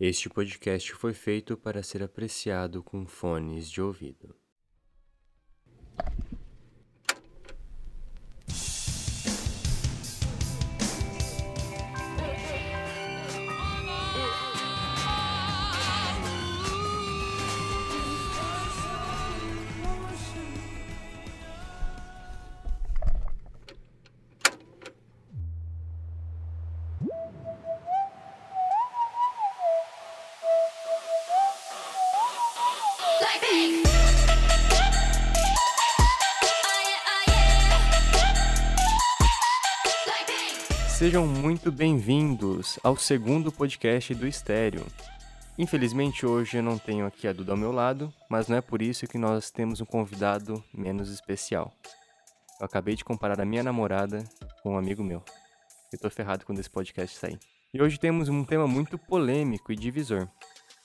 Este podcast foi feito para ser apreciado com fones de ouvido. Sejam muito bem-vindos ao segundo podcast do Estéreo. Infelizmente hoje eu não tenho aqui a Duda ao meu lado, mas não é por isso que nós temos um convidado menos especial. Eu acabei de comparar a minha namorada com um amigo meu. Eu tô ferrado quando esse podcast sair. E hoje temos um tema muito polêmico e divisor.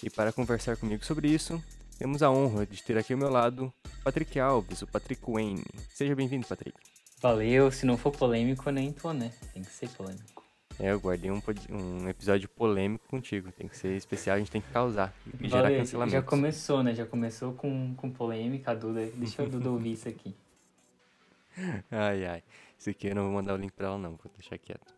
E para conversar comigo sobre isso, temos a honra de ter aqui ao meu lado Patrick Alves, o Patrick Wayne. Seja bem-vindo, Patrick. Valeu, se não for polêmico, eu nem tô, né? Tem que ser polêmico. É, eu guardei um, um episódio polêmico contigo. Tem que ser especial, a gente tem que causar e gerar cancelamento. já começou, né? Já começou com, com polêmica, a Duda. Deixa a Duda ouvir isso aqui. Ai, ai. Isso aqui eu não vou mandar o link pra ela, não. Vou deixar quieto.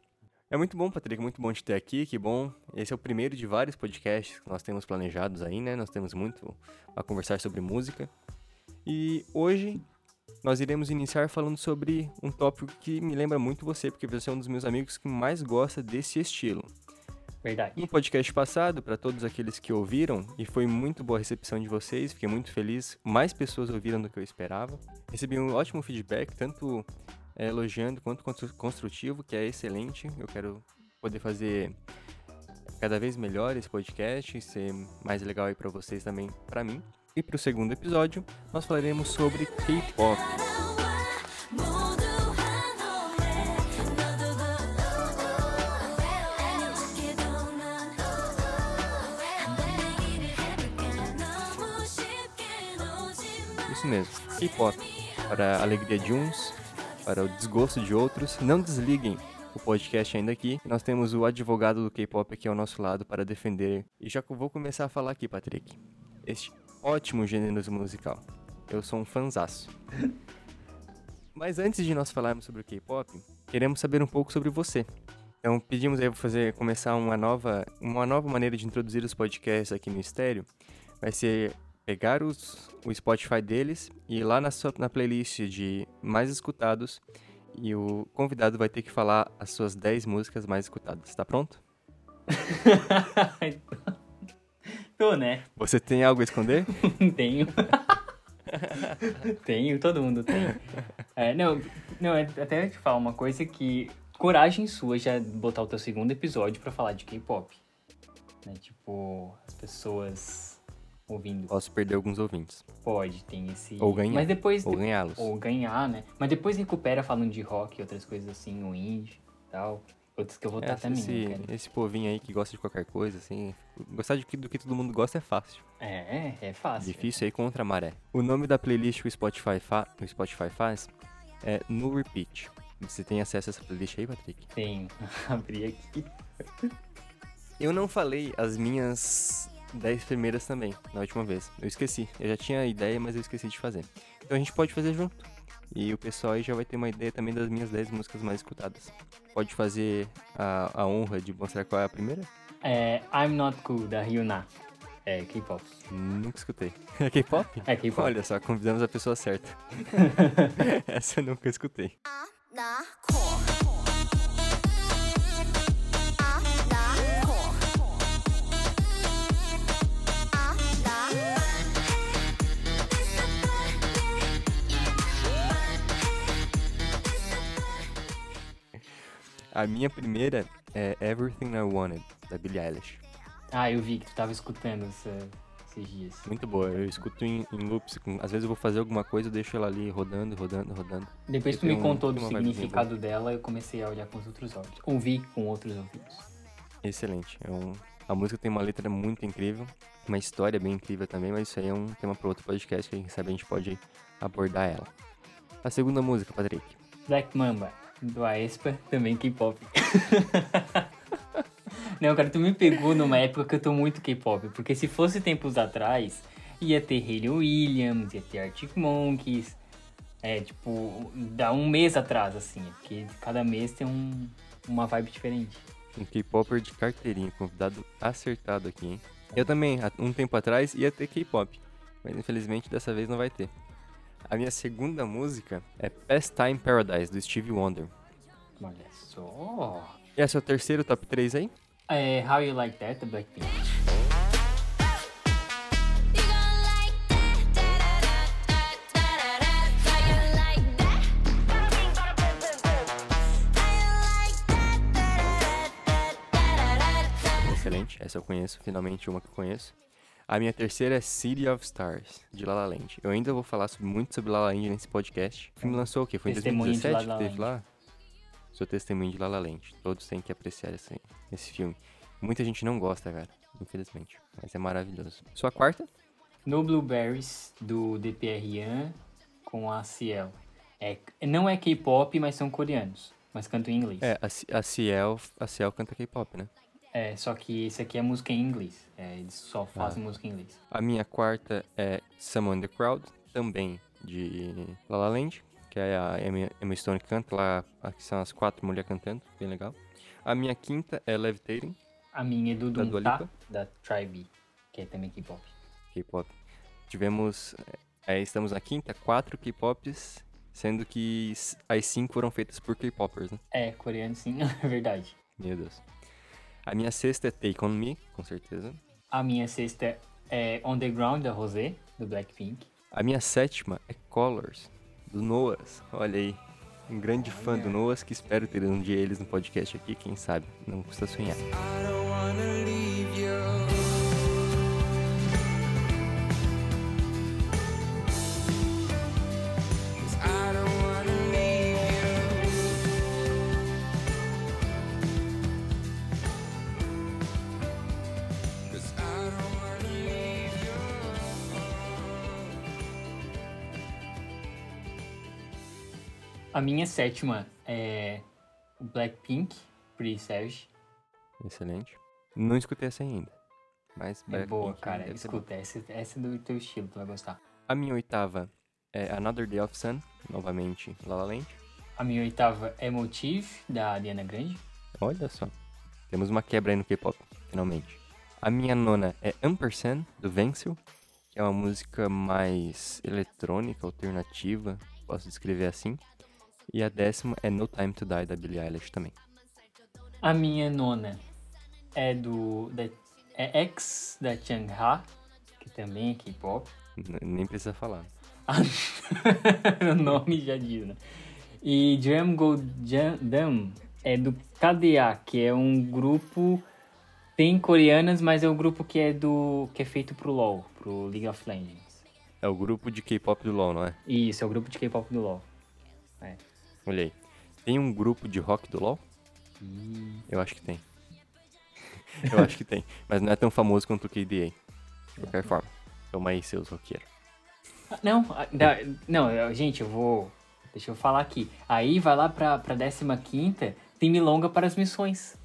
É muito bom, Patrick. Muito bom te ter aqui. Que bom. Esse é o primeiro de vários podcasts que nós temos planejados aí, né? Nós temos muito a conversar sobre música. E hoje nós iremos iniciar falando sobre um tópico que me lembra muito você, porque você é um dos meus amigos que mais gosta desse estilo. Verdade. No podcast passado, para todos aqueles que ouviram, e foi muito boa a recepção de vocês, fiquei muito feliz. Mais pessoas ouviram do que eu esperava. Recebi um ótimo feedback, tanto eh, elogiando quanto constru- construtivo, que é excelente. Eu quero poder fazer cada vez melhor esse podcast, ser mais legal aí para vocês também, para mim e para o segundo episódio nós falaremos sobre K-pop. Isso mesmo, K-pop. Para a alegria de uns, para o desgosto de outros, não desliguem o podcast ainda aqui. Nós temos o advogado do K-pop aqui ao nosso lado para defender. E já vou começar a falar aqui, Patrick. Este ótimo gênero musical. Eu sou um fanzaço. Mas antes de nós falarmos sobre o K-pop, queremos saber um pouco sobre você. Então pedimos aí para fazer começar uma nova, uma nova maneira de introduzir os podcasts aqui no Estéreo. Vai ser pegar os, o Spotify deles e ir lá na, sua, na playlist de mais escutados e o convidado vai ter que falar as suas 10 músicas mais escutadas. Tá pronto? Tô, né? Você tem algo a esconder? Tenho. Tenho, todo mundo tem. É, não, não, é- até te falar uma coisa que coragem sua já botar o teu segundo episódio pra falar de K-pop. Né? Tipo, as pessoas ouvindo. Posso perder alguns ouvintes. Pode, tem esse. Ou ganhar. Mas depois. Ou ganhá-los. Ou ganhar, né? Mas depois recupera falando de rock e outras coisas assim, o indie e tal. Que eu vou É, esse, né, cara? esse povinho aí que gosta de qualquer coisa, assim. Gostar de do que todo mundo gosta é fácil. É, é fácil. Difícil aí contra a maré. O nome da playlist que o Spotify, fa o Spotify faz é No Repeat. Você tem acesso a essa playlist aí, Patrick? Tenho. Abri aqui. Eu não falei as minhas 10 primeiras também, na última vez. Eu esqueci. Eu já tinha a ideia, mas eu esqueci de fazer. Então a gente pode fazer junto. E o pessoal aí já vai ter uma ideia também das minhas 10 músicas mais escutadas. Pode fazer a, a honra de mostrar qual é a primeira? É I'm Not Cool, da Ryuna. É K-pop. Nunca escutei. É K-pop? É K-pop. Olha só, convidamos a pessoa certa. Essa eu nunca escutei. I'm not cool. A minha primeira é Everything I Wanted, da Billie Eilish. Ah, eu vi que tu tava escutando essa- esses dias. Muito boa, eu escuto em, em loops. Às vezes eu vou fazer alguma coisa, eu deixo ela ali rodando, rodando, rodando. Depois que tu me um- contou tem do significado dela, eu comecei a olhar com os outros olhos. Ouvi com outros ouvidos. Excelente. É um, a música tem uma letra muito incrível, uma história bem incrível também, mas isso aí é um tema para outro podcast que quem sabe a gente pode abordar ela. A segunda música, Patrick. Não, cara, tu me pegou numa época que eu tô muito K-pop. Porque se fosse tempos atrás, ia ter Hayley Williams, ia ter Arctic Monkeys. É, tipo, dá um mês atrás, assim. Porque cada mês tem um, uma vibe diferente. Um K-Popper de carteirinha, convidado acertado aqui, hein? Eu também, um tempo atrás, ia ter K-Pop. Mas infelizmente dessa vez não vai ter. A minha segunda música é Pastime Paradise, do Stevie Wonder. Olha só. E esse é o terceiro top 3 aí? É, How You Like That, da Blackpink. Excelente, essa eu conheço, finalmente uma que eu conheço. A minha terceira é City of Stars, de La La Land. Eu ainda vou falar sobre- muito sobre La La Land nesse podcast. O filme lançou o quê? Foi em Testemunho de 2017 La La que teve lá? Sou testemunho de La La Land. Todos têm que apreciar esse, esse filme. Muita gente não gosta, cara, infelizmente. Mas é maravilhoso. Sua quarta? No Blueberries, do DPRian, com a Ciel. É, não é K-pop, mas são coreanos. Mas cantam em inglês. É, a, a Ciel, a Ciel canta K-pop, né? É, só que esse aqui é música em inglês. É, eles só fazem música em inglês. A minha quarta é Someone in the Crowd, também de La La Land, que é a Emma Stone que canta lá, aqui são as quatro mulheres cantando, bem legal. A minha quinta é Levitating, A minha é do Da Dua Dunta, da Tribe, que é também K-pop. K-pop. Tivemos, é, estamos na quinta, quatro K-pops, sendo que as cinco foram feitas por K-popers, né? É, coreano sim, é verdade. Meu Deus. A minha sexta é Take On Me, com certeza. A minha sexta é On The Ground, da Rosé, do Blackpink. A minha sétima é Colors, do Noahs. Olha aí. Um grande fã do Noahs que espero ter um dia eles no podcast aqui, quem sabe. Não custa sonhar. I don't wanna leave A minha sétima é Blackpink, Pretty Savage. Excelente. Não escutei essa ainda. Mas É Blackpink boa, cara. ser boa. Escuta, essa, essa é do teu estilo, tu vai gostar. A minha oitava é Another Day of Sun, novamente La La Land. A minha oitava é Motive, da Ariana Grande. Olha só. Temos uma quebra aí no K-pop, finalmente. A minha nona é Ampersand, do Vencil, que é uma música mais eletrônica, alternativa, posso descrever assim. E a décima é No Time to Die, da Billie Eilish também. A minha nona é do. Da, é X da Changha, que também é K-pop. Nem precisa falar. o nome já diz, né? E Drum Go Jam- é do KDA, que é um grupo. Tem coreanas, mas é um grupo que é do. que é feito pro LoL, pro League of Legends. É o grupo de K-pop do LoL, não é? Isso, é o grupo de K-pop do LoL. Olha aí. Tem um grupo de rock do LoL? E... Eu acho que tem. Eu acho que tem. Mas não é tão famoso quanto o KDA. De qualquer forma. Toma aí, seus roqueiros. Não, não, eu- gente, eu vou. Deixa eu falar aqui. Aí vai lá pra, pra 15 tem Milonga para as missões.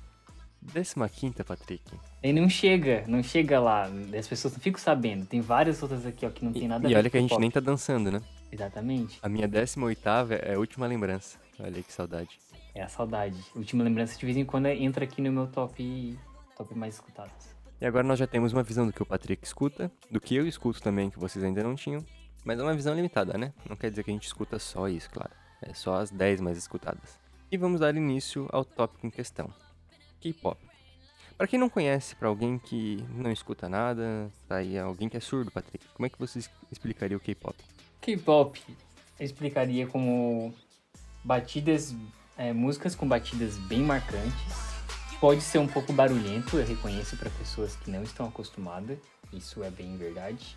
Décima quinta, Patrick. Aí não chega, não chega lá. As pessoas não ficam sabendo. Tem várias outras aqui, ó, que não tem nada a E ver olha com que a gente nem tá dançando, né? Exatamente. A minha décima oitava é a última lembrança. Olha aí que saudade. É a saudade. Última lembrança de vez em quando entra aqui no meu top, top mais escutados. E agora nós já temos uma visão do que o Patrick escuta, do que eu escuto também, que vocês ainda não tinham. Mas é uma visão limitada, né? Não quer dizer que a gente escuta só isso, claro. É só as 10 mais escutadas. E vamos dar início ao tópico em questão. K-pop. Pra quem não conhece, pra alguém que não escuta nada, tá aí alguém que é surdo, Patrick, como é que você explicaria o K-pop? K-pop eu explicaria como batidas, é, músicas com batidas bem marcantes. Pode ser um pouco barulhento, eu reconheço para pessoas que não estão acostumadas, isso é bem verdade.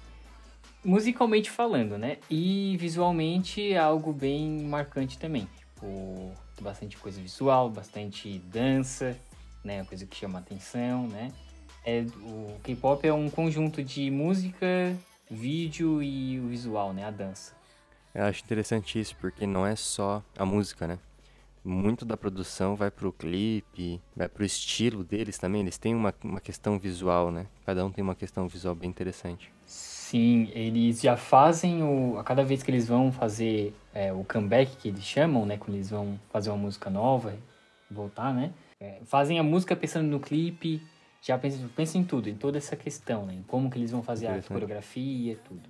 Musicalmente falando, né? E visualmente é algo bem marcante também. Tipo, bastante coisa visual, bastante dança, né? Coisa que chama atenção, né? É, o K-pop é um conjunto de música, vídeo e o visual, né? A dança. Eu acho interessante isso, porque não é só a música, né? muito da produção vai pro clipe, vai pro estilo deles também. Eles têm uma, uma questão visual, né? Cada um tem uma questão visual bem interessante. Sim, eles já fazem o. A cada vez que eles vão fazer é, o comeback que eles chamam, né? Quando eles vão fazer uma música nova, voltar, né? é, fazem a música pensando no clipe, já pensam, pensam em tudo, em toda essa questão, né? Em como que eles vão fazer a coreografia, tudo.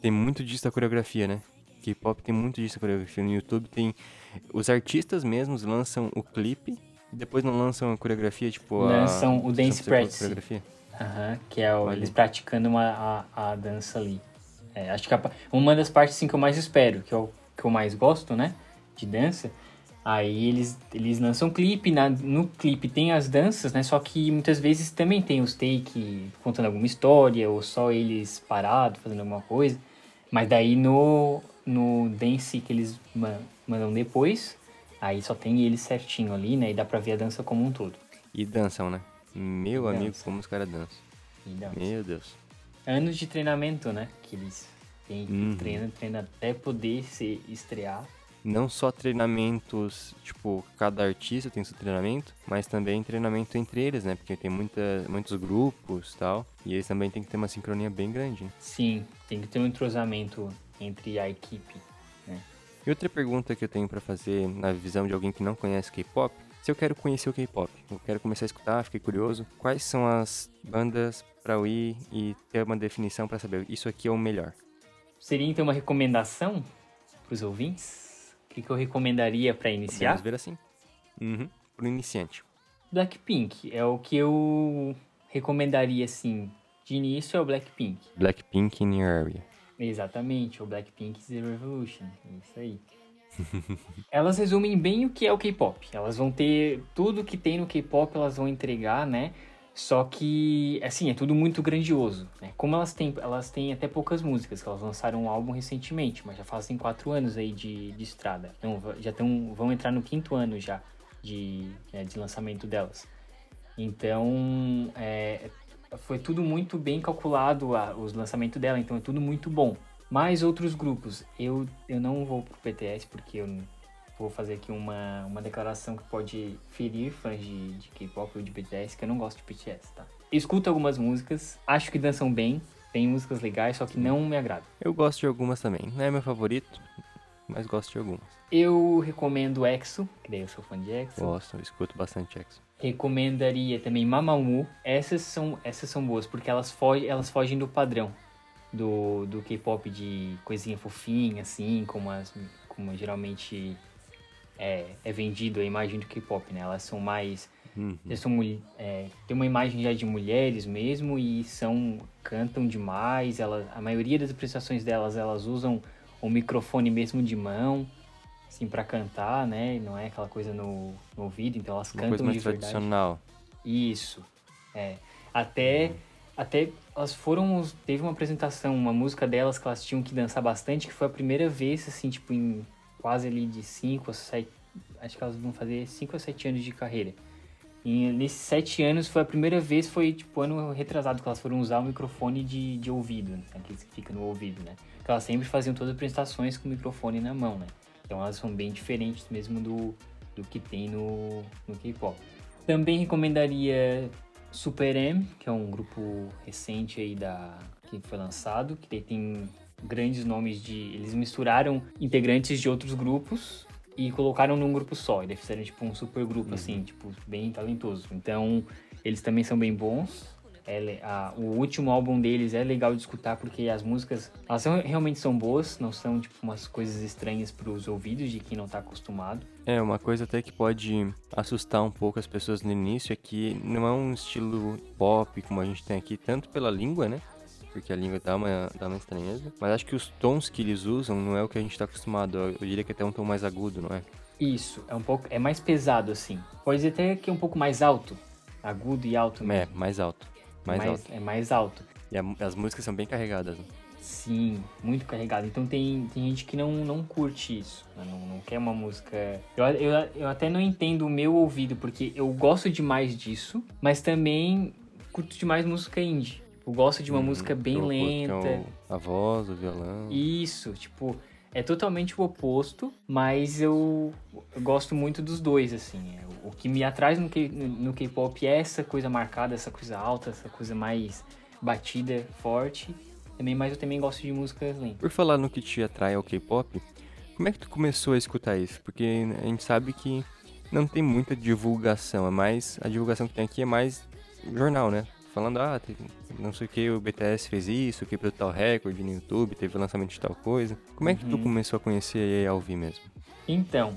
Tem muito disso da coreografia, né? K-pop tem muito disso da coreografia. No YouTube tem. Os artistas mesmos lançam o clipe e depois não lançam a coreografia, tipo. Lançam a... o dance practice. coreografia? Aham, que é o- eles praticando uma, a, a dança ali. É, acho que a uma das partes assim, que eu mais espero, que eu, que eu mais gosto, né? De dança. Aí eles, eles lançam um clipe, na, no clipe tem as danças, né? Só que muitas vezes também tem os take contando alguma história, ou só eles parados fazendo alguma coisa. Mas daí no, no dance que eles ma- mandam depois, aí só tem eles certinho ali, né? E dá pra ver a dança como um todo. E dançam, né? Meu amigo, como os caras dançam. E dança. Meu Deus. anos de treinamento, né? Que eles têm Uhum. treina, treina até poder se estrear. Não só treinamentos, tipo, cada artista tem seu treinamento, mas também treinamento entre eles, né? Porque tem muita, muitos grupos e tal. E eles também tem que ter uma sincronia bem grande, né? Sim, tem que ter um entrosamento entre a equipe. E outra pergunta que eu tenho pra fazer na visão de alguém que não conhece K-pop, se eu quero conhecer o K-pop, eu quero começar a escutar, fiquei curioso, quais são as bandas pra eu ir e ter uma definição pra saber isso aqui é o melhor? Seria então uma recomendação para os ouvintes? O que, que eu recomendaria para iniciar? Podemos ver assim. Uhum. Pro iniciante. Blackpink é o que eu recomendaria assim. De início é o Blackpink. Blackpink in your area. Exatamente, o Blackpink Zero Revolution. É isso aí. elas resumem bem o que é o K-pop. Elas vão ter tudo que tem no K-pop, elas vão entregar, né? Só que, assim, é tudo muito grandioso. Né? Como elas têm, elas têm até poucas músicas, que elas lançaram um álbum recentemente, mas já fazem quatro anos aí de, de estrada. Então, já tão, vão entrar no quinto ano já de, né, de lançamento delas. Então, é, foi tudo muito bem calculado a- os lançamentos dela, então é tudo muito bom. Mais outros grupos, eu, eu não vou pro BTS porque eu vou fazer aqui uma, uma declaração que pode ferir fãs de, de K-pop ou de BTS, que eu não gosto de BTS, tá? Escuto algumas músicas, acho que dançam bem, tem músicas legais, só que não me agrada. Eu gosto de algumas também. Não é meu favorito, mas gosto de algumas. Eu recomendo EXO, que daí eu sou fã de EXO. Gosto, eu escuto bastante EXO. Recomendaria também Mamamoo. Essas são, essas são boas, porque elas, fogem, elas fogem do padrão do, do K-pop de coisinha fofinha, assim, como, as, como geralmente é, é vendido a imagem do K-pop, né? Elas são mais. Uhum. elas são, é, tem uma imagem já de mulheres mesmo e são cantam demais. Elas, a maioria das apresentações delas, elas usam o microfone mesmo de mão, assim, para cantar, né? Não é aquela coisa no, no ouvido, então elas Uma cantam coisa mais de verdade. tradicional. Isso. É. Até, até elas foram. Teve uma apresentação, uma música delas que elas tinham que dançar bastante, que foi a primeira vez, assim, tipo, em quase ali de 5 a 7. Acho que elas vão fazer 5 a 7 anos de carreira. E nesses 7 anos foi a primeira vez, foi tipo ano retrasado, que elas foram usar o microfone de, de ouvido, né? aqueles que fica no ouvido, né? Porque elas sempre faziam todas as apresentações com o microfone na mão, né? Então elas são bem diferentes mesmo do, do que tem no, no K-pop. Também recomendaria Super M, que é um grupo recente aí da que foi lançado, que tem grandes nomes de eles misturaram integrantes de outros grupos e colocaram num grupo só, e daí fizeram tipo um super grupo assim, tipo bem talentoso. Então, eles também são bem bons. É a- o último álbum deles é legal de escutar porque as músicas elas são- realmente são boas, não são tipo umas coisas estranhas para os ouvidos de quem não tá acostumado. É, uma coisa até que pode assustar um pouco as pessoas no início é que não é um estilo pop como a gente tem aqui, tanto pela língua, né? Porque a língua dá uma, dá uma estranheza. Mas acho que os tons que eles usam não é o que a gente tá acostumado. Eu, diria que até um tom mais agudo, não é? Isso, é um pouco é mais pesado assim. Pode dizer até que é um pouco mais alto, agudo e alto É, mesmo. mais alto. Mais, alto. É mais alto. E a- as músicas são bem carregadas. Né? Sim, muito carregado. Então tem, tem gente que não, não curte isso, né? não, não quer uma música. Eu, eu, eu até não entendo o meu ouvido, porque eu gosto demais disso, mas também curto demais música indie. Eu gosto de uma música bem curto que lenta. é o- a voz, o violão. Isso, tipo, É totalmente o oposto, mas eu, eu gosto muito dos dois, assim. É, O que me atrai no no K-pop é essa coisa marcada, essa coisa alta, essa coisa mais batida, forte. Também, mas eu também gosto de músicas lentas. Por falar no que te atrai ao K-pop, como é que tu começou a escutar isso? Porque a gente sabe que não tem muita divulgação, é mais a divulgação que tem aqui é mais jornal, né? Falando, ah, teve, não sei o que, o BTS fez isso, quebrou tal recorde no YouTube, teve lançamento de tal coisa. Como é que tu começou a conhecer a ouvir mesmo? Então,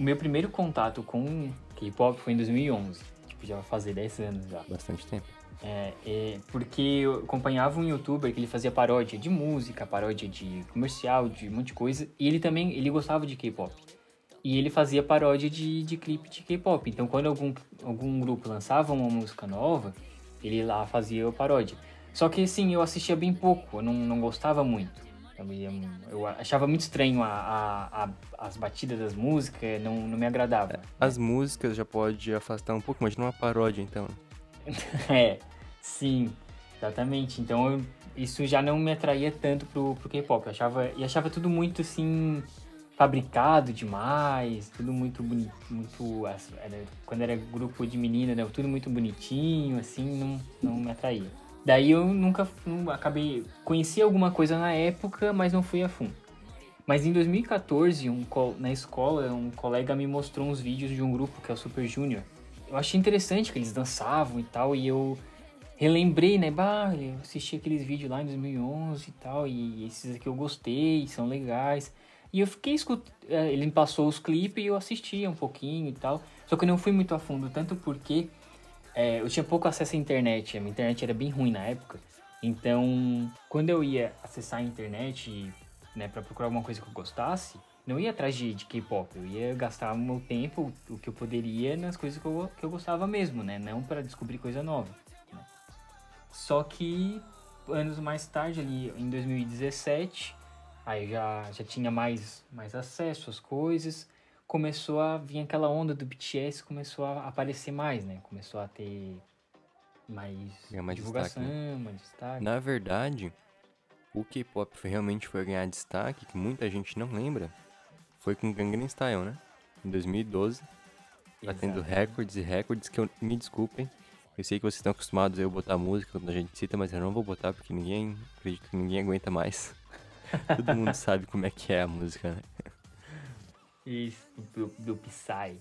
o meu primeiro contato com K-pop foi em 2011. Tipo, já vai fazer 10 anos já. Bastante tempo. É, é, porque eu acompanhava um youtuber que ele fazia paródia de música, paródia de comercial, de um monte de coisa. E ele também, ele gostava de K-pop. E ele fazia paródia de, de clipe de K-pop. Então quando algum, algum grupo lançava uma música nova, ele lá fazia a paródia. Só que assim, eu assistia bem pouco, eu não, não gostava muito. Eu, eu achava muito estranho a, a- a- as batidas das músicas, não, não me agradava. As músicas já pode afastar um pouco, imagina uma paródia então. É, sim, exatamente. Então eu- isso já não me atraía tanto pro, pro K-pop. Eu achava, e achava tudo muito assim, fabricado demais, tudo muito bonito, muito. era- quando era grupo de menina, era tudo muito bonitinho, assim, não, não me atraía. Daí eu nunca não, acabei. Conheci alguma coisa na época, mas não fui a fundo. Mas em 2014, um, na escola, um colega me mostrou uns vídeos de um grupo que é o Super Junior. Eu achei interessante que eles dançavam e tal, e eu relembrei, né? Bah, eu assisti aqueles vídeos lá em 2011 e tal, e esses aqui eu gostei, são legais. E eu fiquei escutando, ele me passou os clipes e eu assistia um pouquinho e tal. Só que eu não fui muito a fundo, tanto porque é, eu tinha pouco acesso à internet, a minha internet era bem ruim na época. Então, quando eu ia acessar a internet, né, para procurar alguma coisa que eu gostasse, não ia atrás de, de K-pop, eu ia gastar o meu tempo, o que eu poderia, nas coisas que eu, que eu gostava mesmo, né? Não para descobrir coisa nova. né. Só que anos mais tarde, ali em 2017, aí já, já tinha mais, mais acesso às coisas, começou a vir aquela onda do BTS, começou a aparecer mais, né? Começou a ter mais, mais divulgação, destaque, né? mais destaque. Na verdade, o K-pop realmente foi ganhar destaque, que muita gente não lembra, foi com Gangnam Style, né? Em 2012, batendo Exato. recordes e recordes que eu, me desculpem. Eu sei que vocês estão acostumados a eu botar música quando a gente cita, mas eu não vou botar porque ninguém, acredito que ninguém aguenta mais. Todo mundo sabe como é que é a música, né? Isso, do, do Psy.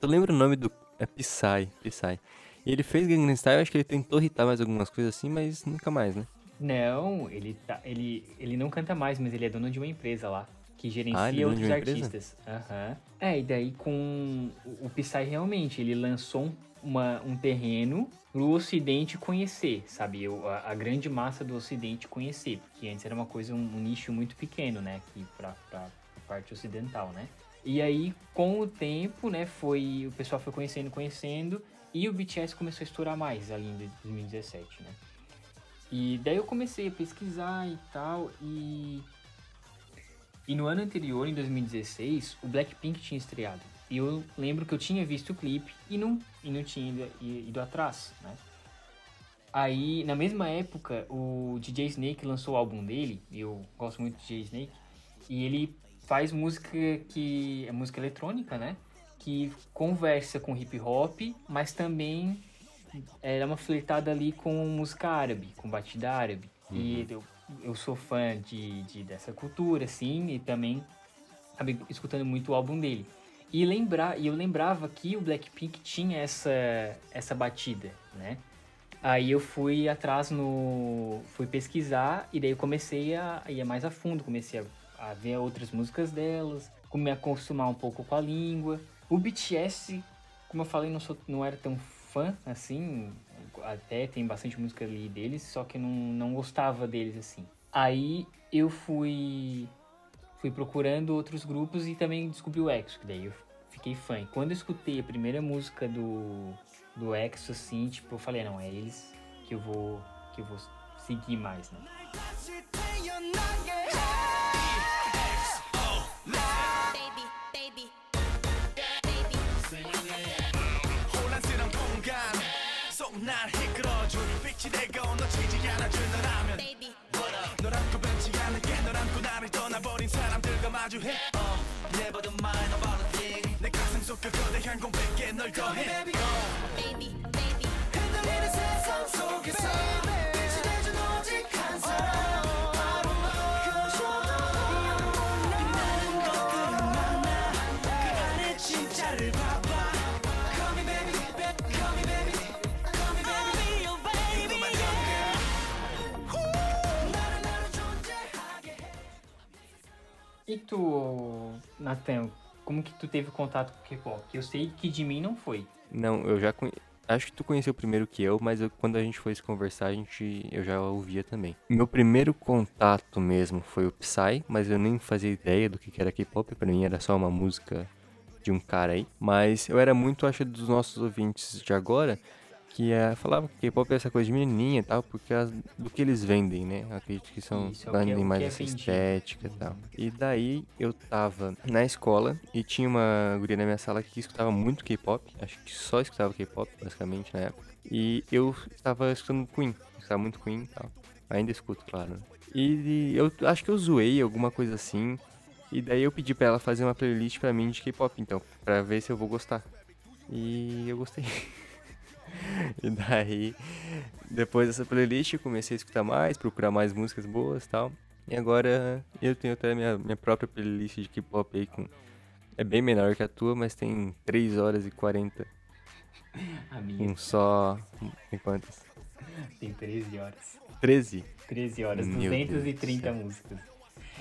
Tu lembra o nome do. É Psy, Psy. E ele fez Gangnam Style, acho que ele tentou irritar mais algumas coisas assim, mas nunca mais, né? Não, ele, tá, ele, ele não canta mais, mas ele é dono de uma empresa lá. Que gerencia Ah, é outros artistas. Aham. É, e daí com o, Psy realmente, ele lançou um, uma, um terreno pro ocidente conhecer, sabe? A, a grande massa do ocidente conhecer. Porque antes era uma coisa, um, um nicho muito pequeno, né? Aqui pra, pra, pra parte ocidental, né? E aí, com o tempo, né, foi, o pessoal foi conhecendo, conhecendo, e o BTS começou a estourar mais ali em 2017, né? E daí eu comecei a pesquisar e tal, e. E no ano anterior, em 2016, o Blackpink tinha estreado. E eu lembro que eu tinha visto o clipe e não, e não tinha ido, ido atrás, né? Aí, na mesma época, o DJ Snake lançou o álbum dele, eu gosto muito do DJ Snake, e ele faz música que é música eletrônica, né? Que conversa com hip hop, mas também era uma flertada ali com música árabe, com batida árabe. E eu, eu sou fã de, de- dessa cultura, assim, e também acabei escutando muito o álbum dele. E, lembrar, e eu lembrava que o Blackpink tinha essa, essa batida, né? Aí eu fui atrás no. fui pesquisar e daí eu comecei a ir mais a fundo, comecei a, a ver outras músicas delas, me acostumar um pouco com a língua. O BTS, como eu falei, não, sou, não era tão fã assim, até tem bastante música ali deles, só que não, não gostava deles assim. Aí eu fui fui procurando outros grupos e também descobri o EXO, que daí eu fiquei fã. E quando eu escutei a primeira música do, do EXO, assim, tipo, eu falei, não, é eles que eu vou, que eu vou seguir mais, né? 날 이끌어줄 빛이 되고 놓치지 않아, 주너 라면 Baby. What up 널 안고 뱉지 않을게 너랑 또 나를 떠나버린 사람들과 마주해. uh, Never mind about a thing. 내 가슴 속과 거대한 공백에 널 더해. Baby tu, Nathan, como que tu teve contato com K-pop? Eu sei que de mim não foi. Não, eu já conhe... Acho que tu conheceu primeiro que eu, mas eu- quando a gente foi se conversar, a gente... eu já ouvia também. Meu primeiro contato mesmo foi o Psy, mas eu nem fazia ideia do que que era K-pop, pra mim era só uma música de um cara aí. Mas eu era muito, acho, dos nossos ouvintes de agora, que é, falava que K-pop é essa coisa de menininha e tal, porque as- do que eles vendem, né? Eu acredito que são Isso, é é- vendem que mais é essa vendido. estética e tal. E daí eu tava na escola e tinha uma guria na minha sala que escutava muito K-pop, acho que só escutava K-pop, basicamente, na época. E eu estava escutando Queen, escutava muito Queen e tal. Ainda escuto, claro. né? E eu acho que eu zoei alguma coisa assim. E daí eu pedi pra ela fazer uma playlist pra mim de K-pop, então, pra ver se eu vou gostar. E eu gostei. e daí, depois dessa playlist, eu comecei a escutar mais, procurar mais músicas boas e tal. E agora eu tenho até minha, minha própria playlist de K-pop aí com. É bem menor que a tua, mas tem 3 horas e 40 A minha com só. Tem quantas? tem 13 horas. 13? 13 horas, Meu Deus 230 do céu. músicas.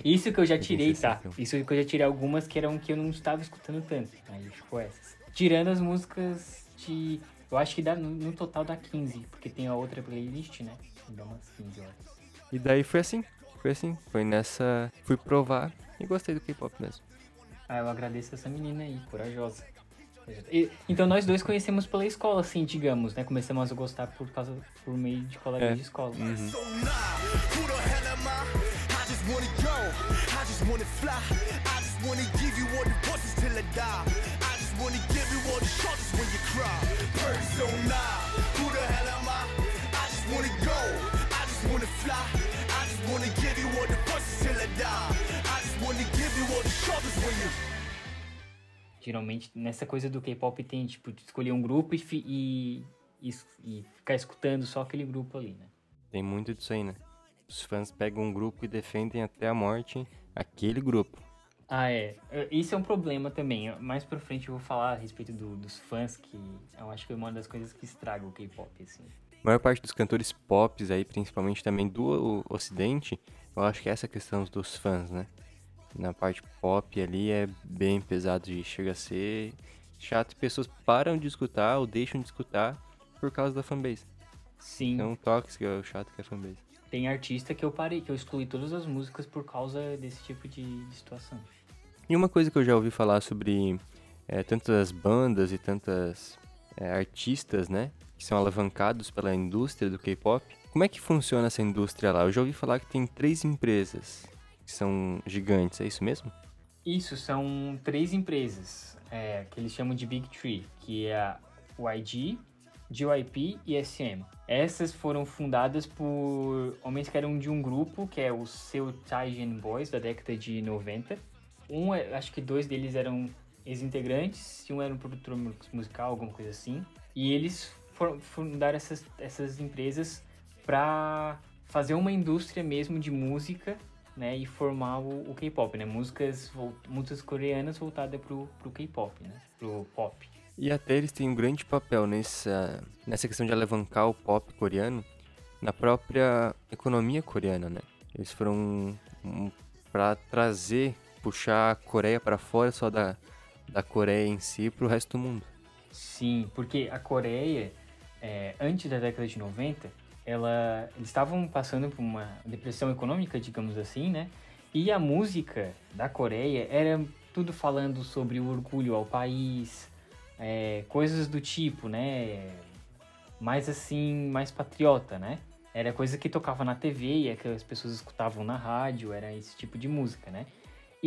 Isso que eu já tirei, tá? 260. Isso que eu já tirei algumas que eram que eu não estava escutando tanto. Aí ficou essas. Tirando as músicas de. Eu acho que dá, no, no total dá 15, porque tem a outra playlist, né? Dá umas 15 horas. E daí foi assim. Foi assim. Foi nessa. Fui provar e gostei do K-pop mesmo. Ah, eu agradeço essa menina aí, corajosa. E- então nós dois conhecemos pela escola, assim, digamos, né? Começamos a gostar por causa, por meio de colegas É. de escola. Nah, Persona, who the hell am I? I just wanna go, I just wanna fly. I just wanna give you all the voices till I die. I just wanna give you all the shoulders when you Geralmente, nessa coisa do K-pop tem, tipo, de escolher um grupo e, e, e, e ficar escutando só aquele grupo ali, né? Tem muito disso aí, né? Os fãs pegam um grupo e defendem até a morte aquele grupo. Ah, é. Isso é um problema também. Mais pra frente eu vou falar a respeito do- dos fãs, que eu acho que é uma das coisas que estraga o K-pop, assim. A maior parte dos cantores pops aí, principalmente também do ocidente, eu acho que é essa questão dos fãs, né? Na parte pop ali é bem pesado de chega a ser chato e pessoas param de escutar ou deixam de escutar por causa da fanbase. Sim, Então tóxico é o chato que é a fanbase. tem artista que eu parei, que eu excluí todas as músicas por causa desse tipo de situação. E uma coisa que eu já ouvi falar sobre é, tantas bandas e tantas é, artistas, né? Que são alavancados pela indústria do K-pop. Como é que funciona essa indústria lá? Eu já ouvi falar que tem três empresas que são gigantes, é isso mesmo? Isso, são três empresas é, que eles chamam de Big Three, que é a YG, JYP e SM. Essas foram fundadas por homens que eram de um grupo, que é o Seu Taisen Boys, da década de 90. Um, é- acho que dois deles eram ex-integrantes, e um era um produtor mu- musical, alguma coisa assim. E eles fundaram essas, essas empresas para fazer uma indústria mesmo de música né, e formar o, o K-pop, né? Músicas, músicas coreanas voltadas pro, pro K-pop, né? Pro pop. E até eles têm um grande papel nessa, nessa questão de alavancar o pop coreano na própria economia coreana, né? Eles foram um, para trazer, puxar a Coreia para fora só da, da Coreia em si para o resto do mundo. Sim, porque a Coreia, é, antes da década de 90, ela, eles estavam passando por uma depressão econômica, digamos assim, né? E a música da Coreia era tudo falando sobre o orgulho ao país, é, coisas do tipo, né? Mais assim, mais patriota, né? Era coisa que tocava na TV e é que as pessoas escutavam na rádio, era esse tipo de música, né?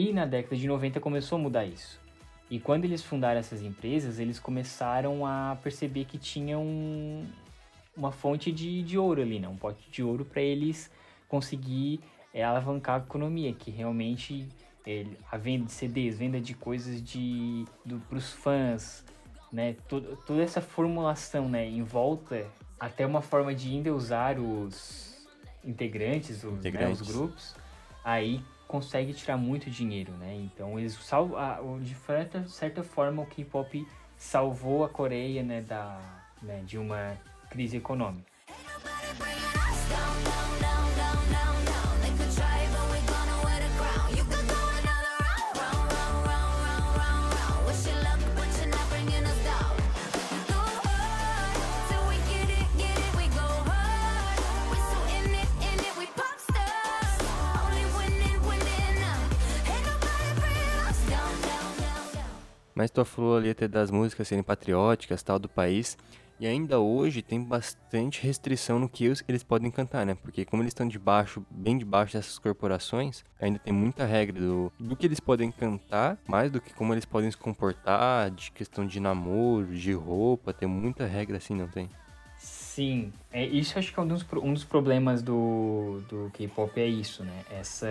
E na década de 90 começou a mudar isso. E quando eles fundaram essas empresas, eles começaram a perceber que tinha um, uma fonte de, de ouro ali, né? Um pote de ouro para eles conseguir é, alavancar a economia, que realmente é, a venda de CDs, venda de coisas de para os fãs, né, to- toda essa formulação, né, em volta, até uma forma de endeusar os integrantes, os, né, Integrantes. os grupos, aí consegue tirar muito dinheiro, né? Então eles salvam, a- o- de certa, certa forma o K-pop salvou a Coreia, né, da, né, de uma crise econômica. Mas tu falou ali até das músicas serem patrióticas, tal, do país. E ainda hoje tem bastante restrição no que eles podem cantar, né? Porque como eles estão debaixo, bem debaixo dessas corporações, ainda tem muita regra do, do que eles podem cantar, mais do que como eles podem se comportar, de questão de namoro, de roupa, tem muita regra assim, não tem? Sim, é, isso acho que é um dos, um dos problemas do, do K-pop é isso, né? Essa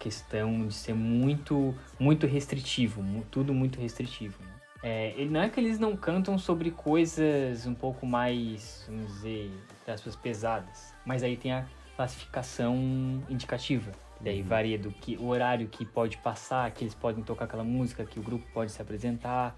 questão de ser muito, muito restritivo, tudo muito restritivo, né? É, não é que eles não cantam sobre coisas um pouco mais, vamos dizer, entre aspas, pesadas, mas aí tem a classificação indicativa. Daí varia do que o horário que pode passar, que eles podem tocar aquela música, que o grupo pode se apresentar.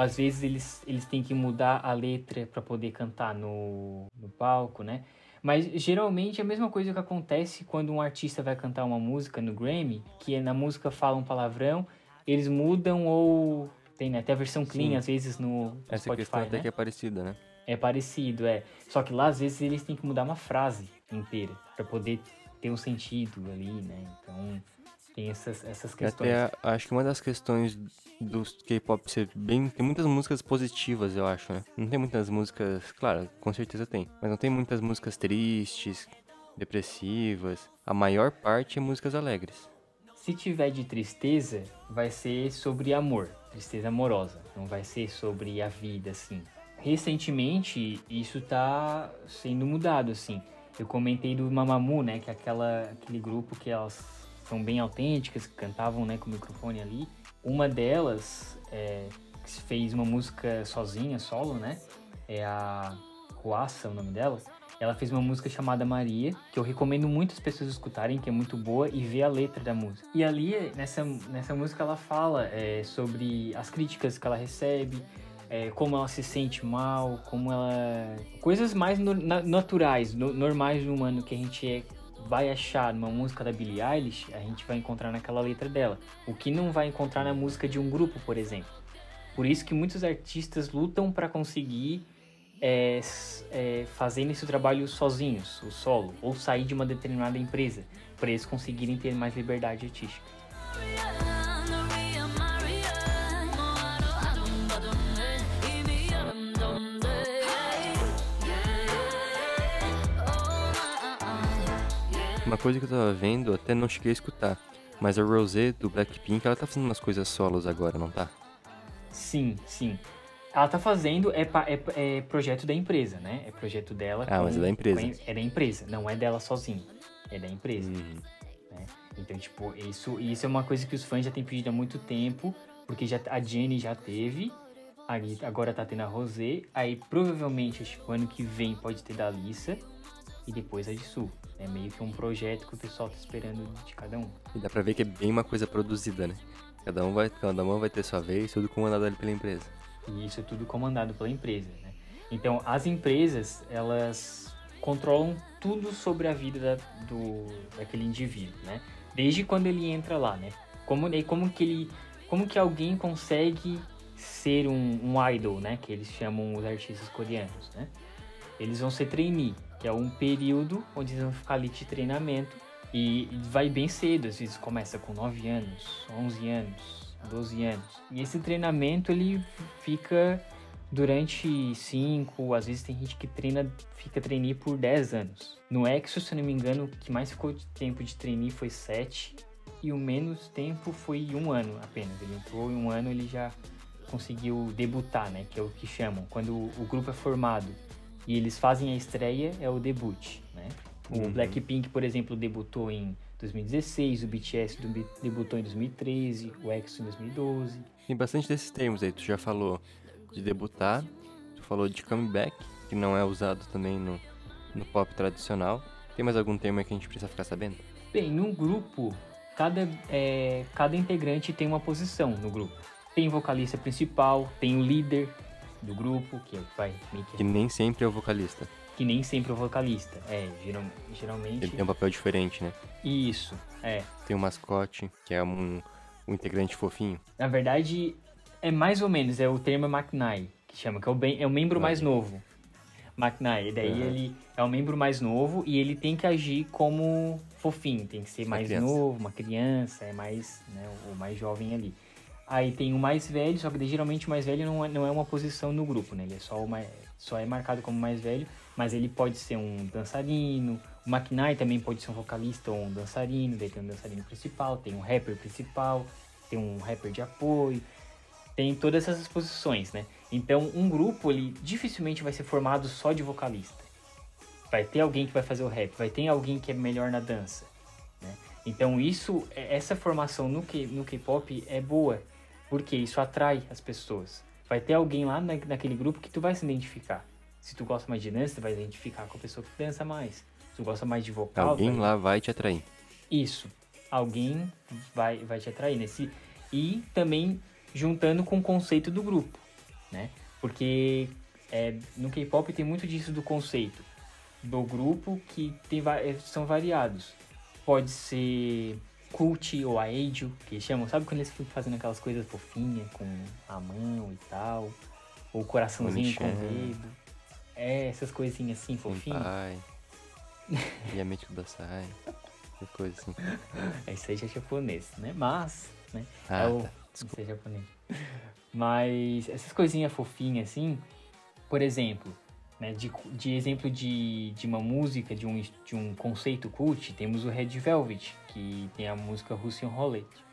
Às vezes eles, eles têm que mudar a letra para poder cantar no, no palco, né? Mas geralmente é a mesma coisa que acontece quando um artista vai cantar uma música no Grammy, que é na música fala um palavrão, eles mudam ou tem né, até a versão clean Sim. às vezes no, no Essa Spotify, questão até né? que é parecida, né? É parecido, é. Só que lá às vezes eles têm que mudar uma frase inteira para poder ter um sentido ali, né? Então tem essas, essas questões. Até acho que uma das questões dos K-pop ser bem. Tem muitas músicas positivas, eu acho, né? Não tem muitas músicas. Claro, com certeza tem. Mas não tem muitas músicas tristes, depressivas. A maior parte é músicas alegres. Se tiver de tristeza, vai ser sobre amor, tristeza amorosa. Não vai ser sobre a vida, assim. Recentemente, isso tá sendo mudado, assim. Eu comentei do Mamamoo, né? Que é aquela, aquele grupo que elas são bem autênticas, que cantavam, né, com o microfone ali. Uma delas é, que fez uma música sozinha, solo, né? É a Ruassa, o nome dela. Ela fez uma música chamada Maria, que eu recomendo muito as pessoas escutarem, que é muito boa, e ver a letra da música. E ali, nessa, nessa música, ela fala é, sobre as críticas que ela recebe, é, como ela se sente mal, como ela. Coisas mais no- na- naturais, no- normais do humano que a gente é- vai achar numa música da Billie Eilish, a gente vai encontrar naquela letra dela. O que não vai encontrar na música de um grupo, por exemplo. Por isso que muitos artistas lutam para conseguir é, é, esse trabalho sozinhos, o solo, ou sair de uma determinada empresa, para eles conseguirem ter mais liberdade artística. Uma coisa que eu tava vendo, até não cheguei a escutar. Mas a Rosé do Blackpink, ela tá fazendo umas coisas solos agora, não tá? Sim, sim. Ela tá fazendo, é, é, é projeto da empresa, né? É projeto dela. Ah, mas é da empresa. com- é da empresa, não é dela sozinha. É da empresa. Uhum. né? Então, tipo, isso, isso é uma coisa que os fãs já têm pedido há muito tempo, porque já, a Jenny já teve, aí agora tá tendo a Rosé, aí provavelmente acho que o ano que vem pode ter da Alissa e depois a de Sul. É meio que um projeto que o pessoal tá esperando de cada um. E dá pra ver que é bem uma coisa produzida, né? Cada um vai, cada uma vai ter sua vez, tudo comandado ali pela empresa. E isso é tudo comandado pela empresa, né? Então, as empresas, elas controlam tudo sobre a vida da- do, daquele indivíduo, né? Desde quando ele entra lá, né? Como, e como que ele... Como que alguém consegue ser um, um idol, né? Que eles chamam os artistas coreanos, né? Eles vão ser trainee, que é um período onde eles vão ficar ali de treinamento e vai bem cedo, às vezes começa com 9 anos, 11 anos, 12 anos. E esse treinamento ele fica durante 5, às vezes tem gente que treina, fica trainee por 10 anos. No Exo, se eu não me engano, o que mais ficou de tempo de trainee foi 7 e o menos tempo foi um ano apenas. Ele entrou em um ano ele já conseguiu debutar, né? Que é o que chamam. Quando o o grupo é formado e eles fazem a estreia, é o debut, né? O Uhum. Blackpink, por exemplo, debutou em 2016, o BTS debu- debutou em 2013, o EXO em 2012. Tem bastante desses termos aí, tu já falou. de debutar. Tu falou de comeback, que não é usado também no, no pop tradicional. Tem mais algum termo aí que a gente precisa ficar sabendo? Bem, num grupo, cada, é, cada integrante tem uma posição no grupo. Tem o vocalista principal, tem o líder do grupo, que é o que vai meio que Que nem sempre é o vocalista. que nem sempre é o vocalista. É, geral, geralmente. Ele tem um papel diferente, né? Isso, é. Tem o mascote, que é um, um integrante fofinho. Na verdade, é mais ou menos, é o termo é McNai, que chama, que é o, bem, é o membro mais novo. McNai, e daí ele é o membro mais novo e ele tem que agir como fofinho, tem que ser Uma mais criança. novo, uma criança, é mais, né, o mais jovem ali. Aí tem o mais velho, só que geralmente o mais velho não é, não é uma posição no grupo, né? Ele é só, mais, só é marcado como mais velho, mas ele pode ser um dançarino. O McNai também pode ser um vocalista ou um dançarino, daí tem um dançarino principal, tem um rapper principal, tem um rapper de apoio, tem todas essas posições, né? Então, um grupo, ele dificilmente vai ser formado só de vocalista. Vai ter alguém que vai fazer o rap, vai ter alguém que é melhor na dança, né? Então, isso, é- essa formação no K-pop é boa, porque isso atrai as pessoas. Vai ter alguém lá na- naquele grupo que tu vai se identificar. Se tu gosta mais de dança, tu vai se identificar com a pessoa que dança mais. Se tu gosta mais de vocal, Alguém vai- lá vai te atrair. isso. Alguém vai, vai te atrair nesse. E também juntando com o conceito do grupo, né? Porque é, no K-pop tem muito disso do conceito do grupo que tem, é, são variados. Pode ser cult ou aedio, que chamam, sabe quando eles ficam fazendo aquelas coisas fofinhas com a mão e tal? Ou coraçãozinho com o dedo. É, essas coisinhas assim, fofinhas. pai. Yamete Kudasai. Essas coisas assim. É, Isso aí já é japonês, né? Mas, né? Ah, é o... tá. Isso é japonês. Mas essas coisinhas fofinhas assim, por exemplo, né? De, de exemplo de, de uma música, de um, de um conceito cult, temos o Red Velvet, que tem a música Russian Roulette.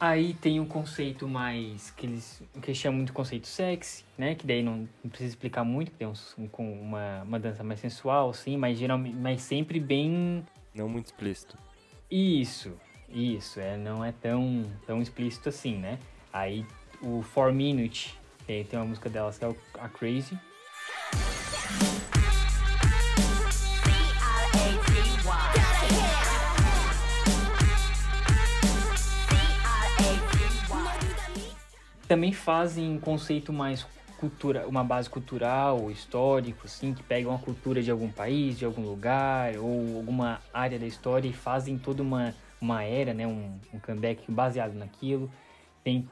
Aí tem um conceito mais que eles que eles chamam de conceito sexy, né? Que daí não, não precisa explicar muito, que tem um, com uma, uma dança mais sensual, assim, mas geralmente, mas sempre bem Não muito explícito. Isso, isso, é, não é tão, tão explícito assim, né? Aí o 4 Minute, tem, tem uma música delas que é a Crazy. Também fazem um conceito mais cultura, uma base cultural, histórico, assim, que pegam a cultura de algum país, de algum lugar, ou alguma área da história e fazem toda uma, uma era, né, um, um comeback baseado naquilo. Tem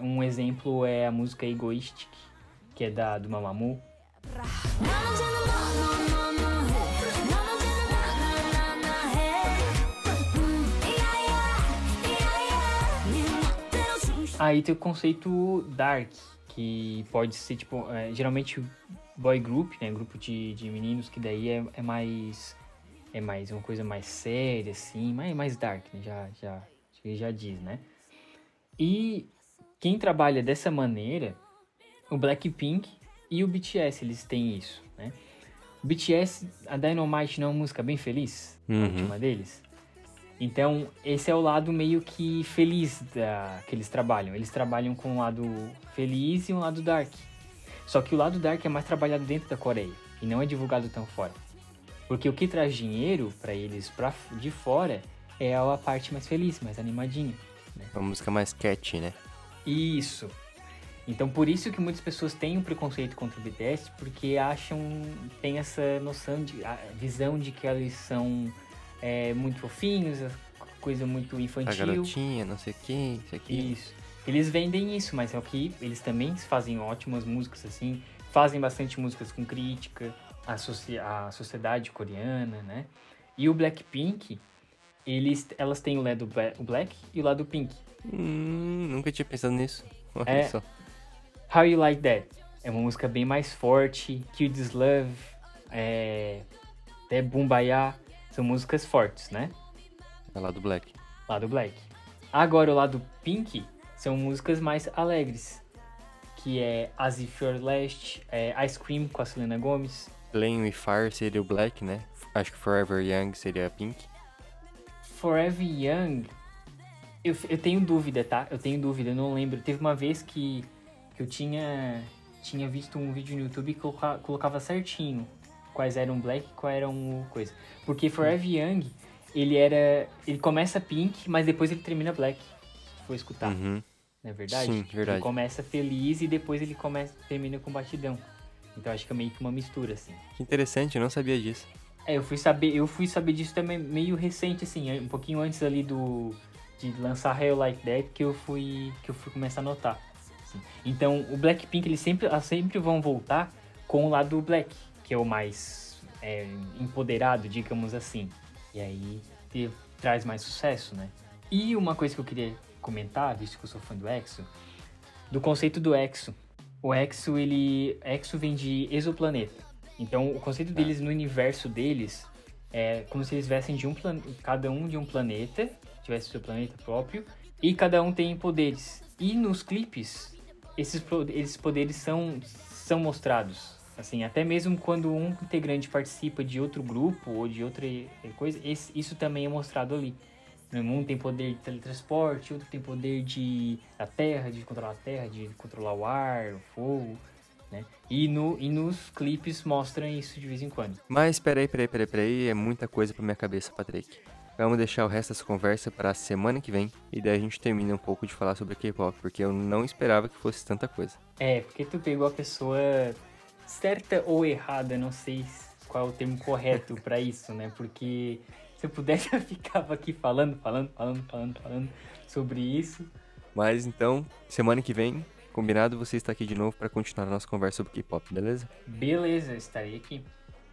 um exemplo é a música Egoistic, que é da do Mamamoo. Aí tem o conceito dark, que pode ser tipo, é, geralmente boy group, né, grupo de, de meninos que daí é, é mais é mais uma coisa mais séria assim, mais mais dark, né, já já já diz, né? E quem trabalha dessa maneira, o Blackpink e o BTS, eles têm isso, né? O BTS, a Dynamite não é uma música bem feliz, a Uhum. última deles. Então, esse é o lado meio que feliz da, que eles trabalham. Eles trabalham com um lado feliz e um lado dark. Só que o lado dark é mais trabalhado dentro da Coreia e não é divulgado tão fora. Porque o que traz dinheiro pra eles pra, de fora é a parte mais feliz, mais animadinha. Uma música mais catchy, né? Isso. Então por isso que muitas pessoas têm um preconceito contra o BTS, porque acham, tem essa noção de, a visão de que eles são é, muito fofinhos, a coisa muito A infantil. garotinha, não sei o que, isso aqui. Isso. Eles vendem isso, mas é o que eles também fazem ótimas músicas assim, fazem bastante músicas com crítica à, soci à sociedade coreana, né? E o Blackpink, eles, elas têm o lado black e o lado pink. Hum, nunca tinha pensado nisso. Olha É. só. How You Like That é uma música bem mais forte. Kill This Love, é, até Bumbaya, são músicas fortes, né? É lá do Black. Lado Black. Agora o lado Pink são músicas mais alegres. Que é As If Your Last, é, Ice Cream com a Selena Gomez. Playing with Fire seria o Black, né? Acho que Forever Young seria a Pink. Forever Young, eu, eu tenho dúvida, tá? Eu tenho dúvida, eu não lembro. Teve uma vez que, que eu tinha, tinha visto um vídeo no YouTube que coloca- colocava certinho quais eram Black e quais eram coisa. Porque Forever Young, ele era. Ele começa Pink, mas depois ele termina Black. Se for escutar, Uhum. não é verdade? Sim, verdade. Ele começa feliz e depois ele começa, termina com batidão. Então acho que é meio que uma mistura, assim. Que interessante, eu não sabia disso. É, eu fui saber, eu fui saber disso também meio recente, assim, um pouquinho antes ali do de lançar Hell Like That que eu fui que eu fui começar a notar. assim. Então, o Blackpink eles sempre elas sempre vão voltar com o lado black, que é o mais é, empoderado, digamos assim. E aí te- traz mais sucesso, né? E uma coisa que eu queria comentar, visto que eu sou fã do EXO, do conceito do EXO. O EXO, ele... EXO vem de exoplaneta. Então, o conceito deles no universo deles é como se eles viessem de um plan... cada um de um planeta, tivesse seu planeta próprio, e cada um tem poderes. E nos clipes, esses, esses poderes são, são mostrados. Assim, até mesmo quando um integrante participa de outro grupo ou de outra coisa, esse- isso também é mostrado ali. Um tem poder de teletransporte, outro tem poder de da terra, de controlar a terra, de controlar o ar, o fogo, né? E, no, e nos clipes mostram isso de vez em quando. Mas peraí, peraí, peraí, peraí, é muita coisa pra minha cabeça, Patrick. Vamos deixar o resto dessa conversa para a semana que vem e daí a gente termina um pouco de falar sobre K-pop, porque eu não esperava que fosse tanta coisa. É, porque tu pegou a pessoa certa ou errada, não sei qual é o termo correto pra isso, né? Porque se eu pudesse eu ficava aqui falando, falando, falando, falando, falando sobre isso. Mas então, semana que vem, combinado, você está aqui de novo para continuar a nossa conversa sobre K-pop, beleza? Beleza, estarei aqui.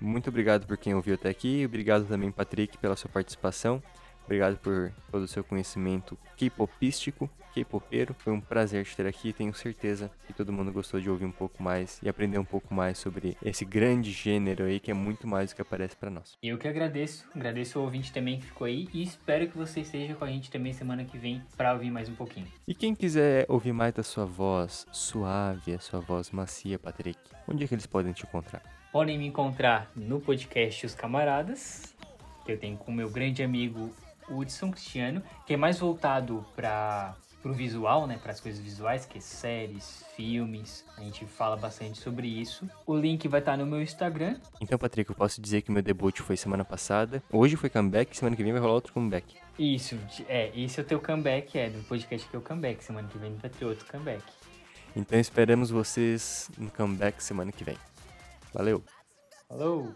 Muito obrigado por quem ouviu até aqui, obrigado também, Patrick, pela sua participação. Obrigado por todo o seu conhecimento K-popístico, K-popeiro. Foi um prazer te ter aqui. Tenho certeza que todo mundo gostou de ouvir um pouco mais e aprender um pouco mais sobre esse grande gênero aí que é muito mais do que aparece para nós. Eu que agradeço, agradeço o ouvinte também que ficou aí e espero que você esteja com a gente também semana que vem pra ouvir mais um pouquinho. E quem quiser ouvir mais da sua voz suave, a sua voz macia, Patrick, onde é que eles podem te encontrar? Podem me encontrar no podcast Os Camaradas, que eu tenho com o meu grande amigo Hudson Cristiano, que é mais voltado para o visual, né, para as coisas visuais, que é séries, filmes. A gente fala bastante sobre isso. O link vai estar no meu Instagram. Então, Patrick, eu posso dizer que meu debut foi semana passada. Hoje foi comeback, semana que vem vai rolar outro comeback. Isso, é, esse é o teu comeback, é, do podcast que é o comeback. Semana que vem vai ter outro comeback. Então esperamos vocês no comeback semana que vem. Valeu! Falou!